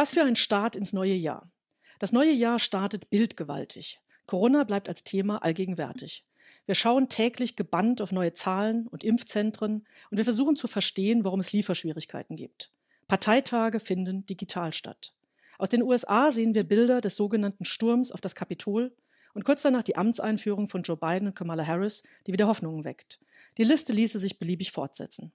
Was für ein Start ins neue Jahr. Das neue Jahr startet bildgewaltig. Corona bleibt als Thema allgegenwärtig. Wir schauen täglich gebannt auf neue Zahlen und Impfzentren und wir versuchen zu verstehen, warum es Lieferschwierigkeiten gibt. Parteitage finden digital statt. Aus den USA sehen wir Bilder des sogenannten Sturms auf das Kapitol und kurz danach die Amtseinführung von Joe Biden und Kamala Harris, die wieder Hoffnungen weckt. Die Liste ließe sich beliebig fortsetzen.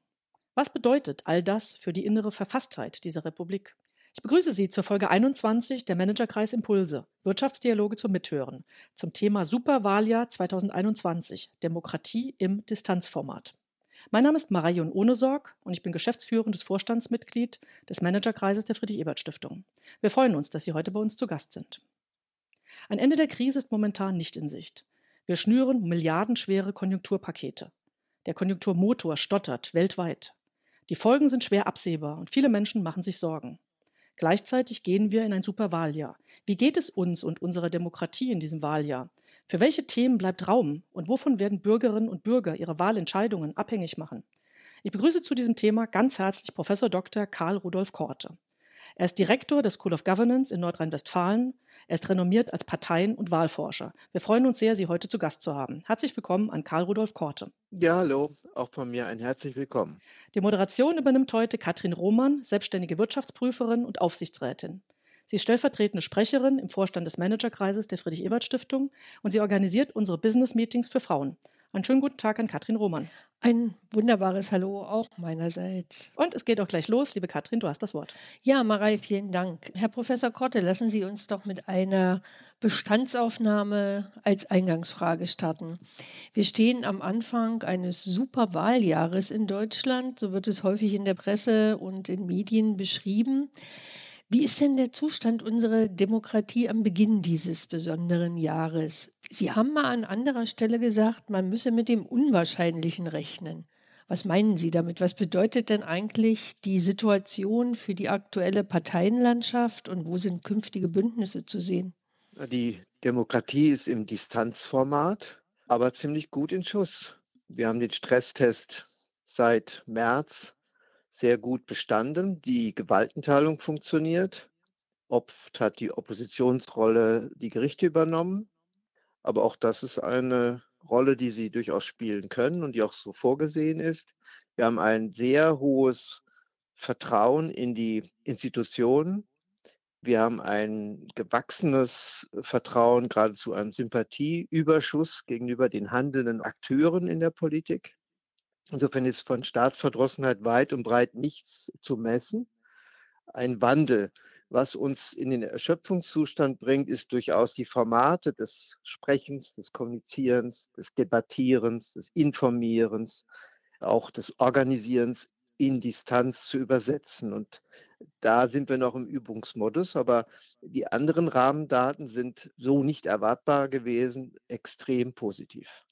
Was bedeutet all das für die innere Verfasstheit dieser Republik? Ich begrüße Sie zur Folge 21 der Managerkreis Impulse, Wirtschaftsdialoge zum Mithören, zum Thema Superwahljahr 2021, Demokratie im Distanzformat. Mein Name ist Marion Ohnesorg und ich bin geschäftsführendes Vorstandsmitglied des Managerkreises der Friedrich-Ebert-Stiftung. Wir freuen uns, dass Sie heute bei uns zu Gast sind. Ein Ende der Krise ist momentan nicht in Sicht. Wir schnüren milliardenschwere Konjunkturpakete. Der Konjunkturmotor stottert weltweit. Die Folgen sind schwer absehbar und viele Menschen machen sich Sorgen. Gleichzeitig gehen wir in ein Superwahljahr. Wie geht es uns und unserer Demokratie in diesem Wahljahr? Für welche Themen bleibt Raum und wovon werden Bürgerinnen und Bürger ihre Wahlentscheidungen abhängig machen? Ich begrüße zu diesem Thema ganz herzlich Professor Dr. Karl Rudolf Korte. Er ist Direktor des School of Governance in Nordrhein-Westfalen. Er ist renommiert als Parteien- und Wahlforscher. Wir freuen uns sehr, Sie heute zu Gast zu haben. Herzlich willkommen an Karl Rudolf Korte. Ja, hallo, auch von mir ein herzlich willkommen. Die Moderation übernimmt heute Katrin Roman, selbstständige Wirtschaftsprüferin und Aufsichtsrätin. Sie ist stellvertretende Sprecherin im Vorstand des Managerkreises der Friedrich-Ebert-Stiftung und sie organisiert unsere Business-Meetings für Frauen. Einen schönen guten Tag an Katrin Roman. Ein wunderbares Hallo auch meinerseits. Und es geht auch gleich los. Liebe Katrin, du hast das Wort. Ja, Marei, vielen Dank. Herr Professor Korte, lassen Sie uns doch mit einer Bestandsaufnahme als Eingangsfrage starten. Wir stehen am Anfang eines Superwahljahres in Deutschland. So wird es häufig in der Presse und in Medien beschrieben. Wie ist denn der Zustand unserer Demokratie am Beginn dieses besonderen Jahres? Sie haben mal an anderer Stelle gesagt, man müsse mit dem Unwahrscheinlichen rechnen. Was meinen Sie damit? Was bedeutet denn eigentlich die Situation für die aktuelle Parteienlandschaft und wo sind künftige Bündnisse zu sehen? Die Demokratie ist im Distanzformat, aber ziemlich gut in Schuss. Wir haben den Stresstest seit März sehr gut bestanden. Die Gewaltenteilung funktioniert. Oft hat die Oppositionsrolle die Gerichte übernommen. Aber auch das ist eine Rolle, die sie durchaus spielen können und die auch so vorgesehen ist. Wir haben ein sehr hohes Vertrauen in die Institutionen. Wir haben ein gewachsenes Vertrauen, geradezu einen Sympathieüberschuss gegenüber den handelnden Akteuren in der Politik. Insofern ist von Staatsverdrossenheit weit und breit nichts zu messen. Ein Wandel, was uns in den Erschöpfungszustand bringt, ist durchaus die Formate des Sprechens, des Kommunizierens, des Debattierens, des Informierens, auch des Organisierens in Distanz zu übersetzen. Und da sind wir noch im Übungsmodus, aber die anderen Rahmendaten sind so nicht erwartbar gewesen, extrem positiv.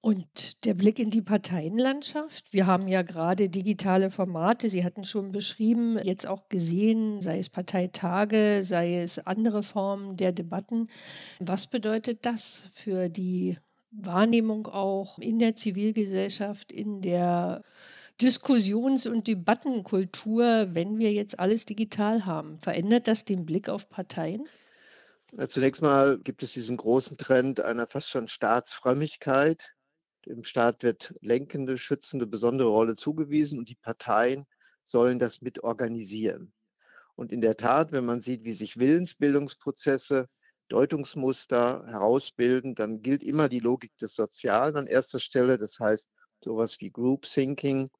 Und der Blick in die Parteienlandschaft. Wir haben ja gerade digitale Formate, Sie hatten schon beschrieben, jetzt auch gesehen, sei es Parteitage, sei es andere Formen der Debatten. Was bedeutet das für die Wahrnehmung auch in der Zivilgesellschaft, in der Diskussions- und Debattenkultur, wenn wir jetzt alles digital haben? Verändert das den Blick auf Parteien? Zunächst mal gibt es diesen großen Trend einer fast schon Staatsfrömmigkeit. Dem Staat wird lenkende, schützende, besondere Rolle zugewiesen und die Parteien sollen das mit organisieren. Und in der Tat, wenn man sieht, wie sich Willensbildungsprozesse, Deutungsmuster herausbilden, dann gilt immer die Logik des Sozialen an erster Stelle. Das heißt, sowas wie Group Thinking,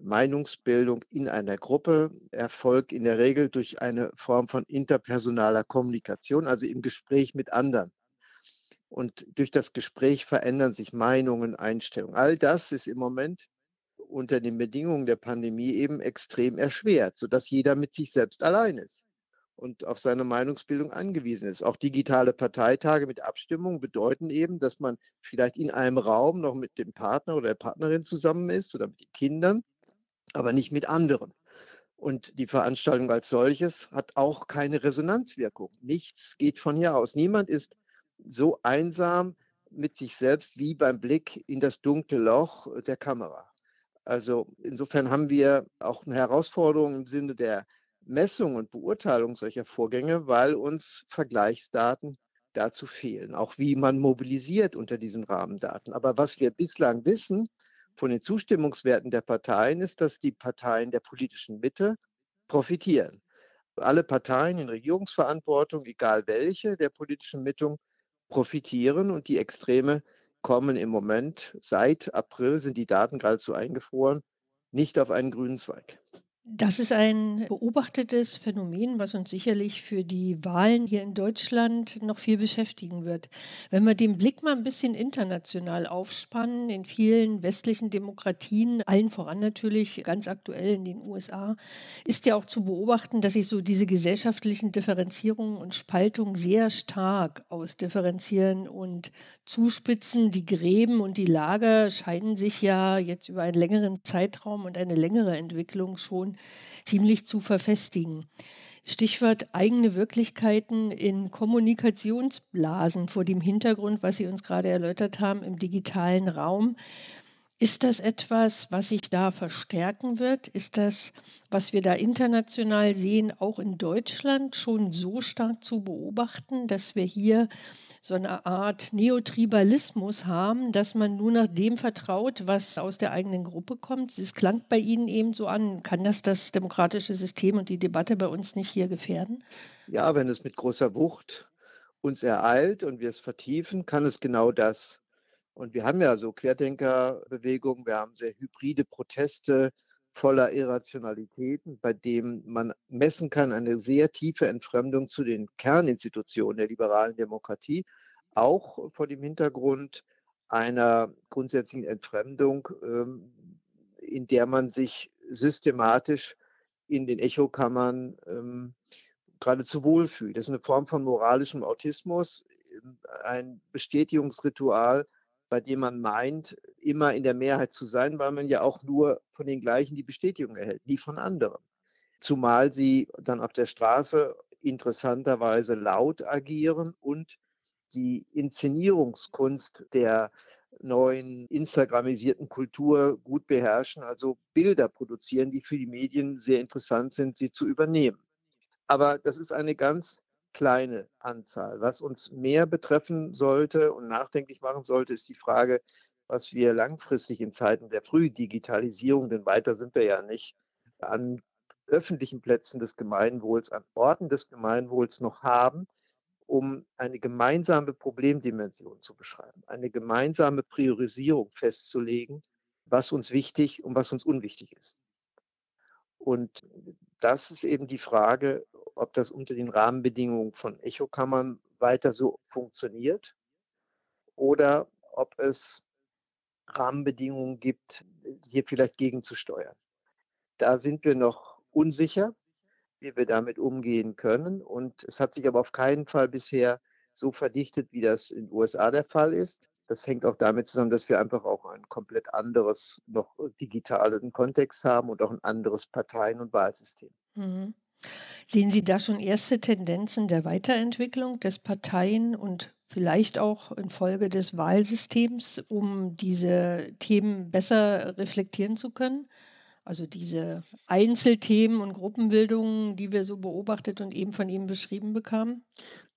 Meinungsbildung in einer Gruppe erfolgt in der Regel durch eine Form von interpersonaler Kommunikation, also im Gespräch mit anderen. Und durch das Gespräch verändern sich Meinungen, Einstellungen. All das ist im Moment unter den Bedingungen der Pandemie eben extrem erschwert, sodass jeder mit sich selbst allein ist und auf seine Meinungsbildung angewiesen ist. Auch digitale Parteitage mit Abstimmung bedeuten eben, dass man vielleicht in einem Raum noch mit dem Partner oder der Partnerin zusammen ist oder mit den Kindern, aber nicht mit anderen. Und die Veranstaltung als solches hat auch keine Resonanzwirkung. Nichts geht von hier aus. Niemand ist so einsam mit sich selbst wie beim Blick in das dunkle Loch der Kamera. Also insofern haben wir auch eine Herausforderung im Sinne der Messung und Beurteilung solcher Vorgänge, weil uns Vergleichsdaten dazu fehlen, auch wie man mobilisiert unter diesen Rahmendaten. Aber was wir bislang wissen von den Zustimmungswerten der Parteien, ist, dass die Parteien der politischen Mitte profitieren. Alle Parteien in Regierungsverantwortung, egal welche der politischen Mittung, profitieren und die Extreme kommen im Moment, seit April sind die Daten geradezu eingefroren, nicht auf einen grünen Zweig. Das ist ein beobachtetes Phänomen, was uns sicherlich für die Wahlen hier in Deutschland noch viel beschäftigen wird. Wenn wir den Blick mal ein bisschen international aufspannen, in vielen westlichen Demokratien, allen voran natürlich ganz aktuell in den USA, ist ja auch zu beobachten, dass sich so diese gesellschaftlichen Differenzierungen und Spaltungen sehr stark ausdifferenzieren und zuspitzen. Die Gräben und die Lager scheinen sich ja jetzt über einen längeren Zeitraum und eine längere Entwicklung schon ziemlich zu verfestigen. Stichwort eigene Wirklichkeiten in Kommunikationsblasen vor dem Hintergrund, was Sie uns gerade erläutert haben, im digitalen Raum. Ist das etwas, was sich da verstärken wird? Ist das, was wir da international sehen, auch in Deutschland schon so stark zu beobachten, dass wir hier so eine Art Neotribalismus haben, dass man nur nach dem vertraut, was aus der eigenen Gruppe kommt? Das klang bei Ihnen eben so an. Kann das das demokratische System und die Debatte bei uns nicht hier gefährden? Ja, wenn es mit großer Wucht uns ereilt und wir es vertiefen, kann es genau das und wir haben ja so Querdenkerbewegungen, wir haben sehr hybride Proteste voller Irrationalitäten, bei denen man messen kann eine sehr tiefe Entfremdung zu den Kerninstitutionen der liberalen Demokratie, auch vor dem Hintergrund einer grundsätzlichen Entfremdung, ähm, in der man sich systematisch in den Echokammern ähm, geradezu wohlfühlt. Das ist eine Form von moralischem Autismus, ein Bestätigungsritual, bei dem man meint, immer in der Mehrheit zu sein, weil man ja auch nur von den gleichen die Bestätigung erhält, nie von anderen. Zumal sie dann auf der Straße interessanterweise laut agieren und die Inszenierungskunst der neuen Instagramisierten Kultur gut beherrschen, also Bilder produzieren, die für die Medien sehr interessant sind, sie zu übernehmen. Aber das ist eine ganz kleine Anzahl. Was uns mehr betreffen sollte und nachdenklich machen sollte, ist die Frage, was wir langfristig in Zeiten der Frühdigitalisierung, denn weiter sind wir ja nicht, an öffentlichen Plätzen des Gemeinwohls, an Orten des Gemeinwohls noch haben, um eine gemeinsame Problemdimension zu beschreiben, eine gemeinsame Priorisierung festzulegen, was uns wichtig und was uns unwichtig ist. Und das ist eben die Frage, ob das unter den Rahmenbedingungen von Echokammern weiter so funktioniert oder ob es Rahmenbedingungen gibt, hier vielleicht gegenzusteuern. Da sind wir noch unsicher, wie wir damit umgehen können. Und es hat sich aber auf keinen Fall bisher so verdichtet, wie das in den USA der Fall ist. Das hängt auch damit zusammen, dass wir einfach auch ein komplett anderes, noch digitalen Kontext haben und auch ein anderes Parteien- und Wahlsystem. Mhm. Sehen Sie da schon erste Tendenzen der Weiterentwicklung des Parteien- und vielleicht auch infolge des Wahlsystems, um diese Themen besser reflektieren zu können? Also diese Einzelthemen und Gruppenbildungen, die wir so beobachtet und eben von Ihnen beschrieben bekamen?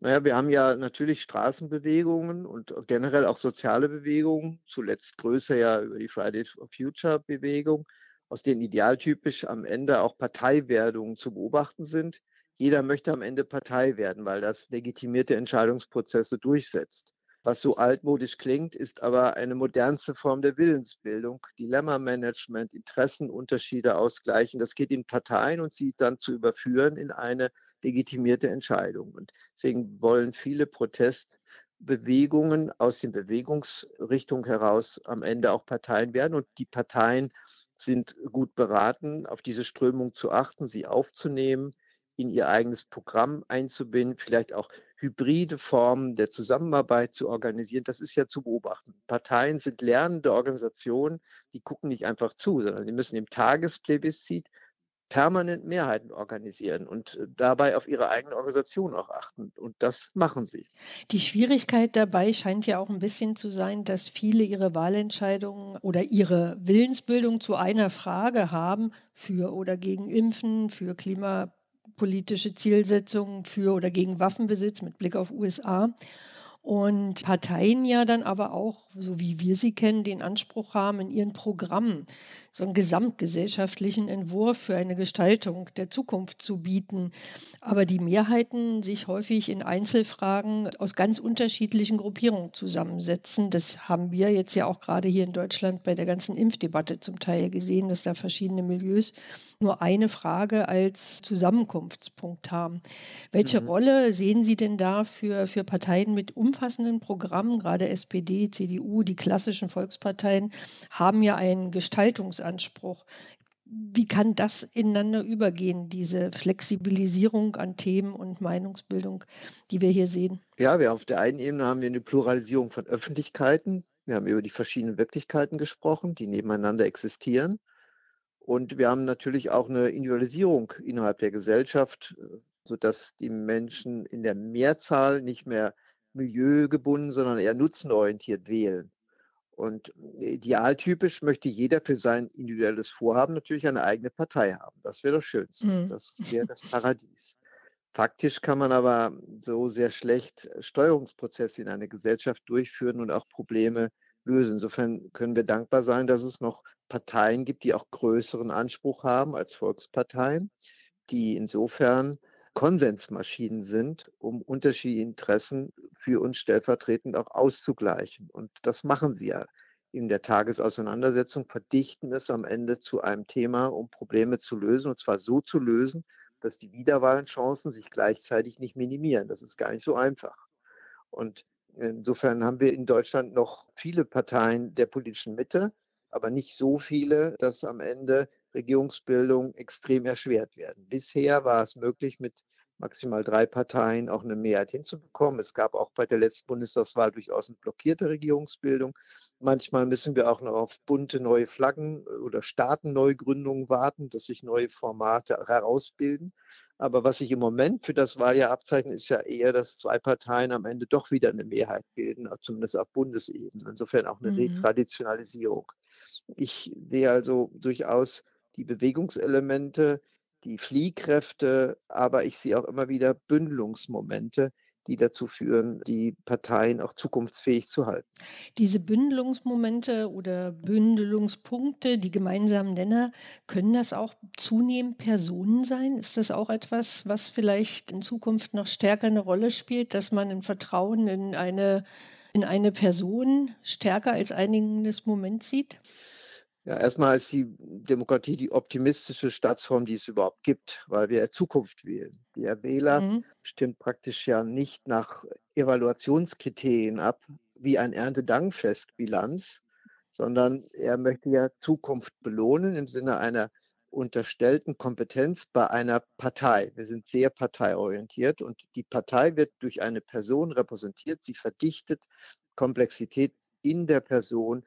Naja, wir haben ja natürlich Straßenbewegungen und generell auch soziale Bewegungen, zuletzt größer ja über die Fridays for Future Bewegung, aus denen idealtypisch am Ende auch Parteiwerdungen zu beobachten sind. Jeder möchte am Ende Partei werden, weil das legitimierte Entscheidungsprozesse durchsetzt. Was so altmodisch klingt, ist aber eine modernste Form der Willensbildung, Dilemma-Management, Interessenunterschiede ausgleichen. Das geht in Parteien und sie dann zu überführen in eine legitimierte Entscheidung. Und deswegen wollen viele Protestbewegungen aus den Bewegungsrichtungen heraus am Ende auch Parteien werden. Und die Parteien sind gut beraten, auf diese Strömung zu achten, sie aufzunehmen, in ihr eigenes Programm einzubinden, vielleicht auch hybride Formen der Zusammenarbeit zu organisieren. Das ist ja zu beobachten. Parteien sind lernende Organisationen, die gucken nicht einfach zu, sondern die müssen im Tagesplebiscit permanent Mehrheiten organisieren und äh, dabei auf ihre eigene Organisation auch achten. Und das machen sie. Die Schwierigkeit dabei scheint ja auch ein bisschen zu sein, dass viele ihre Wahlentscheidungen oder ihre Willensbildung zu einer Frage haben, für oder gegen Impfen, für Klima politische Zielsetzungen für oder gegen Waffenbesitz mit Blick auf USA und Parteien ja dann aber auch, so wie wir sie kennen, den Anspruch haben, in ihren Programmen so einen gesamtgesellschaftlichen Entwurf für eine Gestaltung der Zukunft zu bieten. Aber die Mehrheiten sich häufig in Einzelfragen aus ganz unterschiedlichen Gruppierungen zusammensetzen. Das haben wir jetzt ja auch gerade hier in Deutschland bei der ganzen Impfdebatte zum Teil gesehen, dass da verschiedene Milieus nur eine Frage als Zusammenkunftspunkt haben. Welche mhm. Rolle sehen Sie denn da für, für Parteien mit umfassenden Programmen, gerade SPD, CDU, die klassischen Volksparteien, haben ja einen Gestaltungsanspruch. Wie kann das ineinander übergehen, diese Flexibilisierung an Themen und Meinungsbildung, die wir hier sehen? Ja, wir auf der einen Ebene haben wir eine Pluralisierung von Öffentlichkeiten. Wir haben über die verschiedenen Wirklichkeiten gesprochen, die nebeneinander existieren. Und wir haben natürlich auch eine Individualisierung innerhalb der Gesellschaft, äh, sodass die Menschen in der Mehrzahl nicht mehr milieugebunden, sondern eher nutzenorientiert wählen. Und idealtypisch möchte jeder für sein individuelles Vorhaben natürlich eine eigene Partei haben. Das wäre das Schönste. Mhm. Das wäre das Paradies. Faktisch kann man aber so sehr schlecht Steuerungsprozesse in einer Gesellschaft durchführen und auch Probleme lösen. Insofern können wir dankbar sein, dass es noch Parteien gibt, die auch größeren Anspruch haben als Volksparteien, die insofern Konsensmaschinen sind, um unterschiedliche Interessen für uns stellvertretend auch auszugleichen. Und das machen sie ja in der Tagesauseinandersetzung, verdichten es am Ende zu einem Thema, um Probleme zu lösen, und zwar so zu lösen, dass die Wiederwahlenchancen sich gleichzeitig nicht minimieren. Das ist gar nicht so einfach. Und insofern haben wir in Deutschland noch viele Parteien der politischen Mitte, aber nicht so viele, dass am Ende Regierungsbildung extrem erschwert werden. Bisher war es möglich, mit maximal drei Parteien auch eine Mehrheit hinzubekommen. Es gab auch bei der letzten Bundestagswahl durchaus eine blockierte Regierungsbildung. Manchmal müssen wir auch noch auf bunte neue Flaggen oder Staatenneugründungen warten, dass sich neue Formate herausbilden. Aber was sich im Moment für das Wahljahr abzeichnet, ist ja eher, dass zwei Parteien am Ende doch wieder eine Mehrheit bilden, zumindest auf Bundesebene. Insofern auch eine mhm. Retraditionalisierung. Ich sehe also durchaus die Bewegungselemente, die Fliehkräfte, aber ich sehe auch immer wieder Bündelungsmomente, die dazu führen, die Parteien auch zukunftsfähig zu halten. Diese Bündelungsmomente oder Bündelungspunkte, die gemeinsamen Nenner, können das auch zunehmend Personen sein? Ist das auch etwas, was vielleicht in Zukunft noch stärker eine Rolle spielt, dass man ein Vertrauen in eine, in eine Person stärker als einiges Moment sieht? Ja, erstmal ist die Demokratie die optimistische Staatsform, die es überhaupt gibt, weil wir Zukunft wählen. Der Wähler mhm. stimmt praktisch ja nicht nach Evaluationskriterien ab, wie ein Erntedankfestbilanz, sondern er möchte ja Zukunft belohnen im Sinne einer unterstellten Kompetenz bei einer Partei. Wir sind sehr parteiorientiert und die Partei wird durch eine Person repräsentiert. Sie verdichtet Komplexität in der Person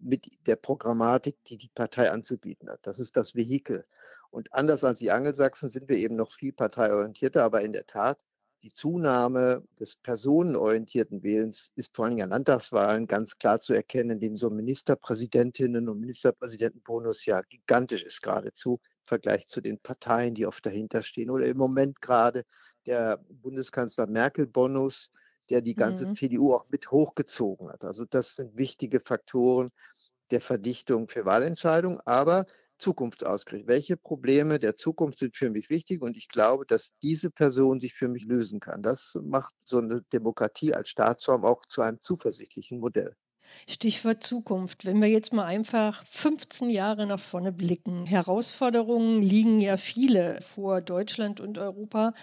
mit der Programmatik, die die Partei anzubieten hat. Das ist das Vehikel. Und anders als die Angelsachsen sind wir eben noch viel parteiorientierter, aber in der Tat, die Zunahme des personenorientierten Wählens ist vor allem an Landtagswahlen ganz klar zu erkennen, indem so Ministerpräsidentinnen und Ministerpräsidentenbonus ja gigantisch ist geradezu im Vergleich zu den Parteien, die oft dahinter stehen. Oder im Moment gerade der Bundeskanzler Merkel-Bonus, der die ganze mhm. CDU auch mit hochgezogen hat. Also das sind wichtige Faktoren der Verdichtung für Wahlentscheidungen, aber zukunftsausgerichtet. Welche Probleme der Zukunft sind für mich wichtig? Und ich glaube, dass diese Person sich für mich lösen kann. Das macht so eine Demokratie als Staatsform auch zu einem zuversichtlichen Modell. Stichwort Zukunft. Wenn wir jetzt mal einfach 15 Jahre nach vorne blicken. Herausforderungen liegen ja viele vor Deutschland und Europa,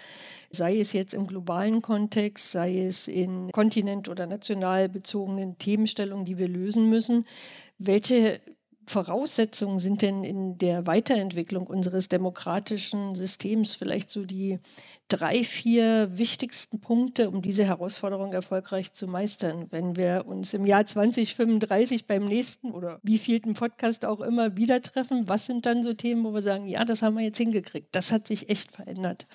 sei es jetzt im globalen Kontext, sei es in kontinent- oder national bezogenen Themenstellungen, die wir lösen müssen. Welche Voraussetzungen sind denn in der Weiterentwicklung unseres demokratischen Systems vielleicht so die drei, vier wichtigsten Punkte, um diese Herausforderung erfolgreich zu meistern? Wenn wir uns im Jahr 2035 beim nächsten oder wievielten Podcast auch immer wieder treffen, was sind dann so Themen, wo wir sagen, ja, das haben wir jetzt hingekriegt, das hat sich echt verändert?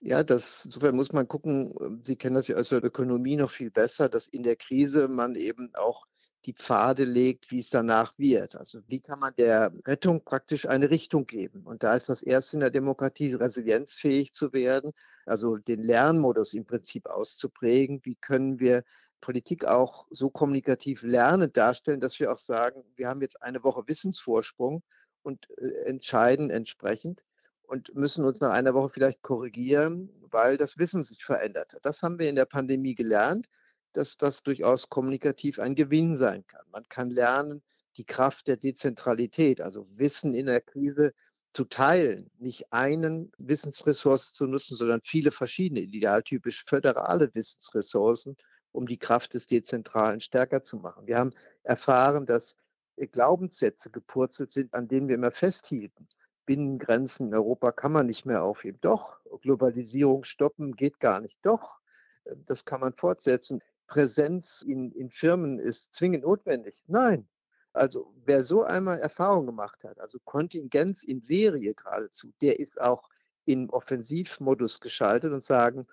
Ja, das, insofern muss man gucken, Sie kennen das ja aus der Ökonomie noch viel besser, dass in der Krise man eben auch die Pfade legt, wie es danach wird. Also wie kann man der Rettung praktisch eine Richtung geben? Und da ist das Erste in der Demokratie, resilienzfähig zu werden, also den Lernmodus im Prinzip auszuprägen. Wie können wir Politik auch so kommunikativ lernend darstellen, dass wir auch sagen, wir haben jetzt eine Woche Wissensvorsprung und äh, entscheiden entsprechend und müssen uns nach einer Woche vielleicht korrigieren, weil das Wissen sich verändert hat. Das haben wir in der Pandemie gelernt dass das durchaus kommunikativ ein Gewinn sein kann. Man kann lernen, die Kraft der Dezentralität, also Wissen in der Krise zu teilen, nicht einen Wissensressource zu nutzen, sondern viele verschiedene, idealtypisch föderale Wissensressourcen, um die Kraft des Dezentralen stärker zu machen. Wir haben erfahren, dass Glaubenssätze gepurzelt sind, an denen wir immer festhielten. Binnengrenzen in Europa kann man nicht mehr aufheben. Doch, Globalisierung stoppen geht gar nicht. Doch, das kann man fortsetzen. Präsenz in, in Firmen ist zwingend notwendig. Nein. Also wer so einmal Erfahrung gemacht hat, also Kontingenz in Serie geradezu, der ist auch in Offensivmodus geschaltet und sagen,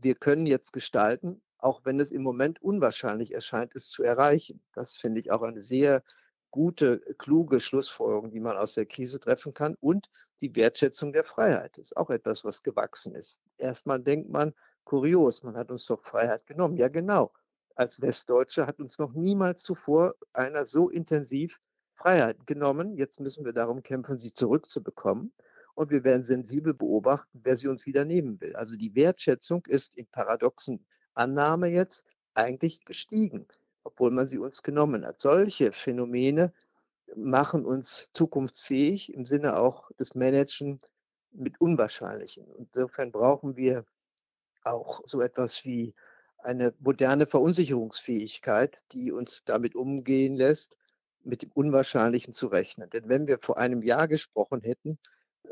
wir können jetzt gestalten, auch wenn es im Moment unwahrscheinlich erscheint, es zu erreichen. Das finde ich auch eine sehr gute, kluge Schlussfolgerung, die man aus der Krise treffen kann. Und die Wertschätzung der Freiheit ist auch etwas, was gewachsen ist. Erstmal denkt man, kurios, man hat uns doch Freiheit genommen. Ja, genau. Als Westdeutsche hat uns noch niemals zuvor einer so intensiv Freiheit genommen. Jetzt müssen wir darum kämpfen, sie zurückzubekommen. Und wir werden sensibel beobachten, wer sie uns wieder nehmen will. Also die Wertschätzung ist in paradoxen Annahme jetzt eigentlich gestiegen, obwohl man sie uns genommen hat. Solche Phänomene machen uns zukunftsfähig im Sinne auch des Managen mit Unwahrscheinlichen. Insofern brauchen wir auch so etwas wie eine moderne Verunsicherungsfähigkeit, die uns damit umgehen lässt, mit dem Unwahrscheinlichen zu rechnen. Denn wenn wir vor einem Jahr gesprochen hätten,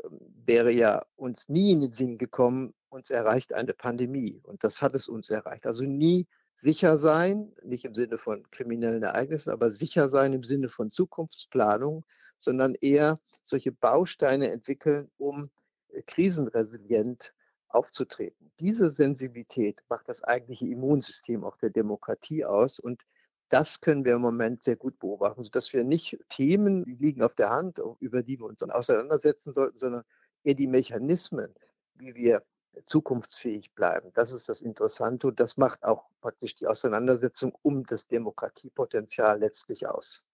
ähm, wäre ja uns nie in den Sinn gekommen, uns erreicht eine Pandemie. Und das hat es uns erreicht. Also nie sicher sein, nicht im Sinne von kriminellen Ereignissen, aber sicher sein im Sinne von Zukunftsplanung, sondern eher solche Bausteine entwickeln, um äh, krisenresilient aufzutreten. Diese Sensibilität macht das eigentliche Immunsystem auch der Demokratie aus und das können wir im Moment sehr gut beobachten, sodass wir nicht Themen, die liegen auf der Hand, über die wir uns dann auseinandersetzen sollten, sondern eher die Mechanismen, wie wir zukunftsfähig bleiben. Das ist das Interessante und das macht auch praktisch die Auseinandersetzung um das Demokratiepotenzial letztlich aus.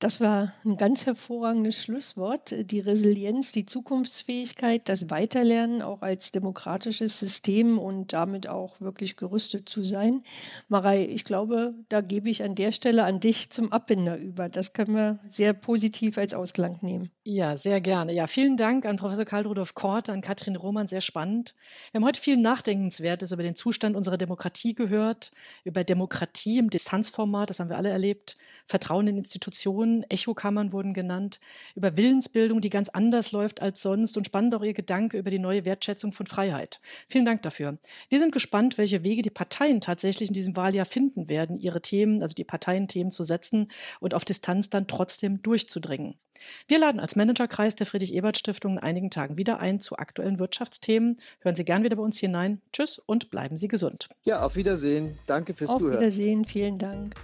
Das war ein ganz hervorragendes Schlusswort. Die Resilienz, die Zukunftsfähigkeit, das Weiterlernen auch als demokratisches System und damit auch wirklich gerüstet zu sein. Marei, ich glaube, da gebe ich an der Stelle an dich zum Abbinder über. Das können wir sehr positiv als Ausklang nehmen. Ja, sehr gerne. Ja, vielen Dank an Professor Karl Rudolf Kort, an Katrin Roman, sehr spannend. Wir haben heute viel Nachdenkenswertes über den Zustand unserer Demokratie gehört, über Demokratie im Distanzformat, das haben wir alle erlebt, Vertrauen in Institutionen, Echokammern wurden genannt, über Willensbildung, die ganz anders läuft als sonst und spannend auch Ihr Gedanke über die neue Wertschätzung von Freiheit. Vielen Dank dafür. Wir sind gespannt, welche Wege die Parteien tatsächlich in diesem Wahljahr finden werden, ihre Themen, also die Parteienthemen zu setzen und auf Distanz dann trotzdem durchzudringen. Wir laden als Managerkreis der Friedrich-Ebert-Stiftung in einigen Tagen wieder ein zu aktuellen Wirtschaftsthemen. Hören Sie gern wieder bei uns hinein. Tschüss und bleiben Sie gesund. Ja, auf Wiedersehen. Danke fürs auf Zuhören. Auf Wiedersehen. Vielen Dank.